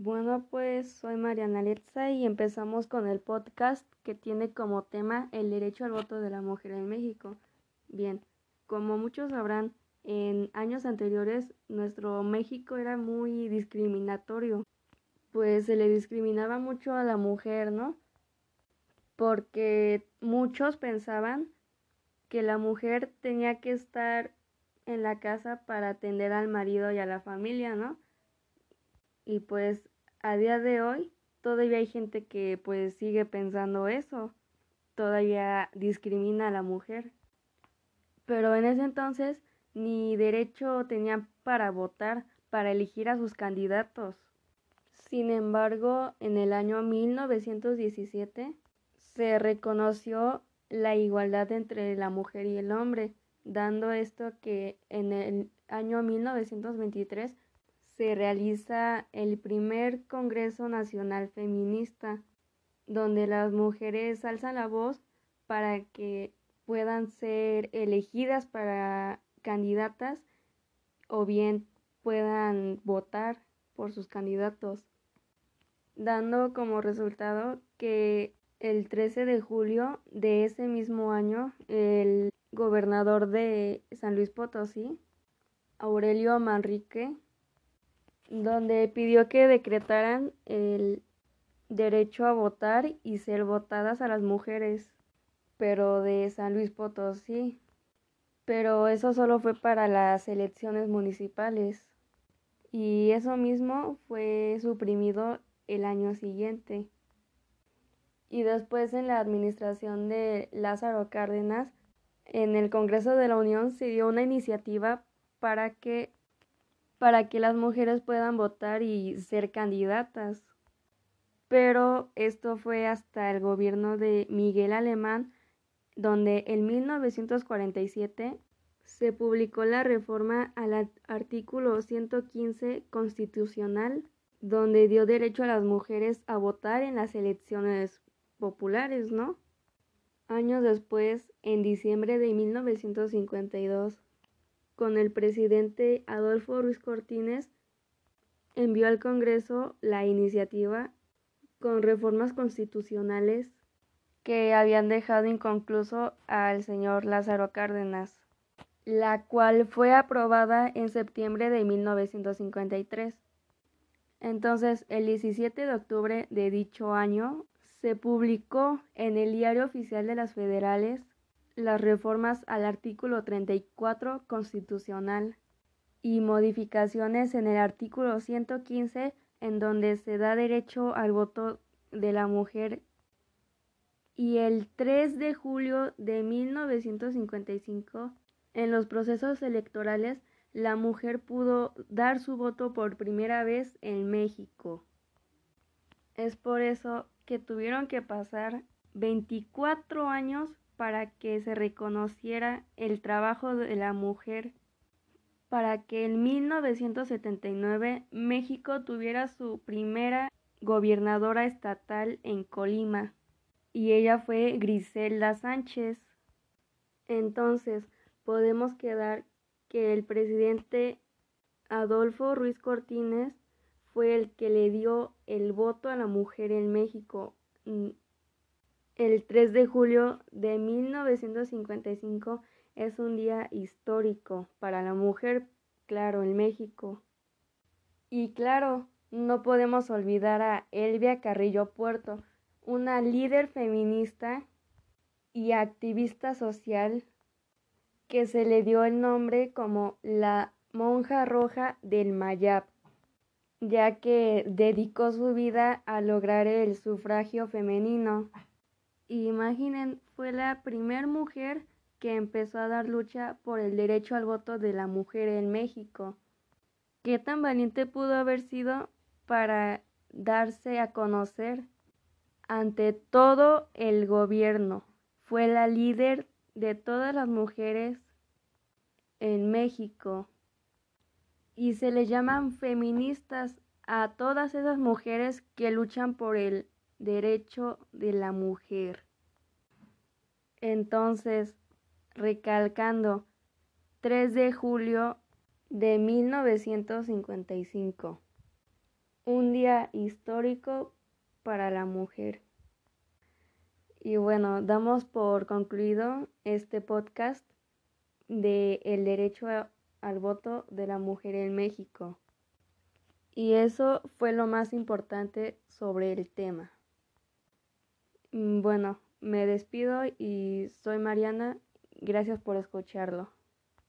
Bueno, pues soy Mariana Letza y empezamos con el podcast que tiene como tema el derecho al voto de la mujer en México. Bien, como muchos sabrán, en años anteriores nuestro México era muy discriminatorio, pues se le discriminaba mucho a la mujer, ¿no? Porque muchos pensaban que la mujer tenía que estar en la casa para atender al marido y a la familia, ¿no? Y pues a día de hoy todavía hay gente que pues sigue pensando eso, todavía discrimina a la mujer. Pero en ese entonces ni derecho tenían para votar, para elegir a sus candidatos. Sin embargo, en el año 1917 se reconoció la igualdad entre la mujer y el hombre, dando esto que en el año 1923 se realiza el primer Congreso Nacional Feminista, donde las mujeres alzan la voz para que puedan ser elegidas para candidatas o bien puedan votar por sus candidatos, dando como resultado que el 13 de julio de ese mismo año el gobernador de San Luis Potosí, Aurelio Manrique, donde pidió que decretaran el derecho a votar y ser votadas a las mujeres, pero de San Luis Potosí. Pero eso solo fue para las elecciones municipales. Y eso mismo fue suprimido el año siguiente. Y después en la administración de Lázaro Cárdenas, en el Congreso de la Unión se dio una iniciativa para que para que las mujeres puedan votar y ser candidatas. Pero esto fue hasta el gobierno de Miguel Alemán, donde en 1947 se publicó la reforma al artículo 115 constitucional, donde dio derecho a las mujeres a votar en las elecciones populares, ¿no? Años después, en diciembre de 1952, con el presidente Adolfo Ruiz Cortines, envió al Congreso la iniciativa con reformas constitucionales que habían dejado inconcluso al señor Lázaro Cárdenas, la cual fue aprobada en septiembre de 1953. Entonces, el 17 de octubre de dicho año, se publicó en el Diario Oficial de las Federales las reformas al artículo 34 constitucional y modificaciones en el artículo 115 en donde se da derecho al voto de la mujer y el 3 de julio de 1955 en los procesos electorales la mujer pudo dar su voto por primera vez en México. Es por eso que tuvieron que pasar 24 años para que se reconociera el trabajo de la mujer, para que en 1979 México tuviera su primera gobernadora estatal en Colima, y ella fue Griselda Sánchez. Entonces, podemos quedar que el presidente Adolfo Ruiz Cortines fue el que le dio el voto a la mujer en México el 3 de julio de 1955 es un día histórico para la mujer, claro, en México. Y claro, no podemos olvidar a Elvia Carrillo Puerto, una líder feminista y activista social que se le dio el nombre como la monja roja del Mayab, ya que dedicó su vida a lograr el sufragio femenino. Imaginen, fue la primera mujer que empezó a dar lucha por el derecho al voto de la mujer en México. ¿Qué tan valiente pudo haber sido para darse a conocer ante todo el gobierno? Fue la líder de todas las mujeres en México y se le llaman feministas a todas esas mujeres que luchan por el derecho de la mujer. Entonces, recalcando, 3 de julio de 1955. un día histórico para la mujer. Y bueno, damos por concluido este podcast de el derecho al voto de la mujer en México. Y eso fue lo más importante sobre el tema. Mm, bueno, me despido y soy Mariana. Gracias por escucharlo.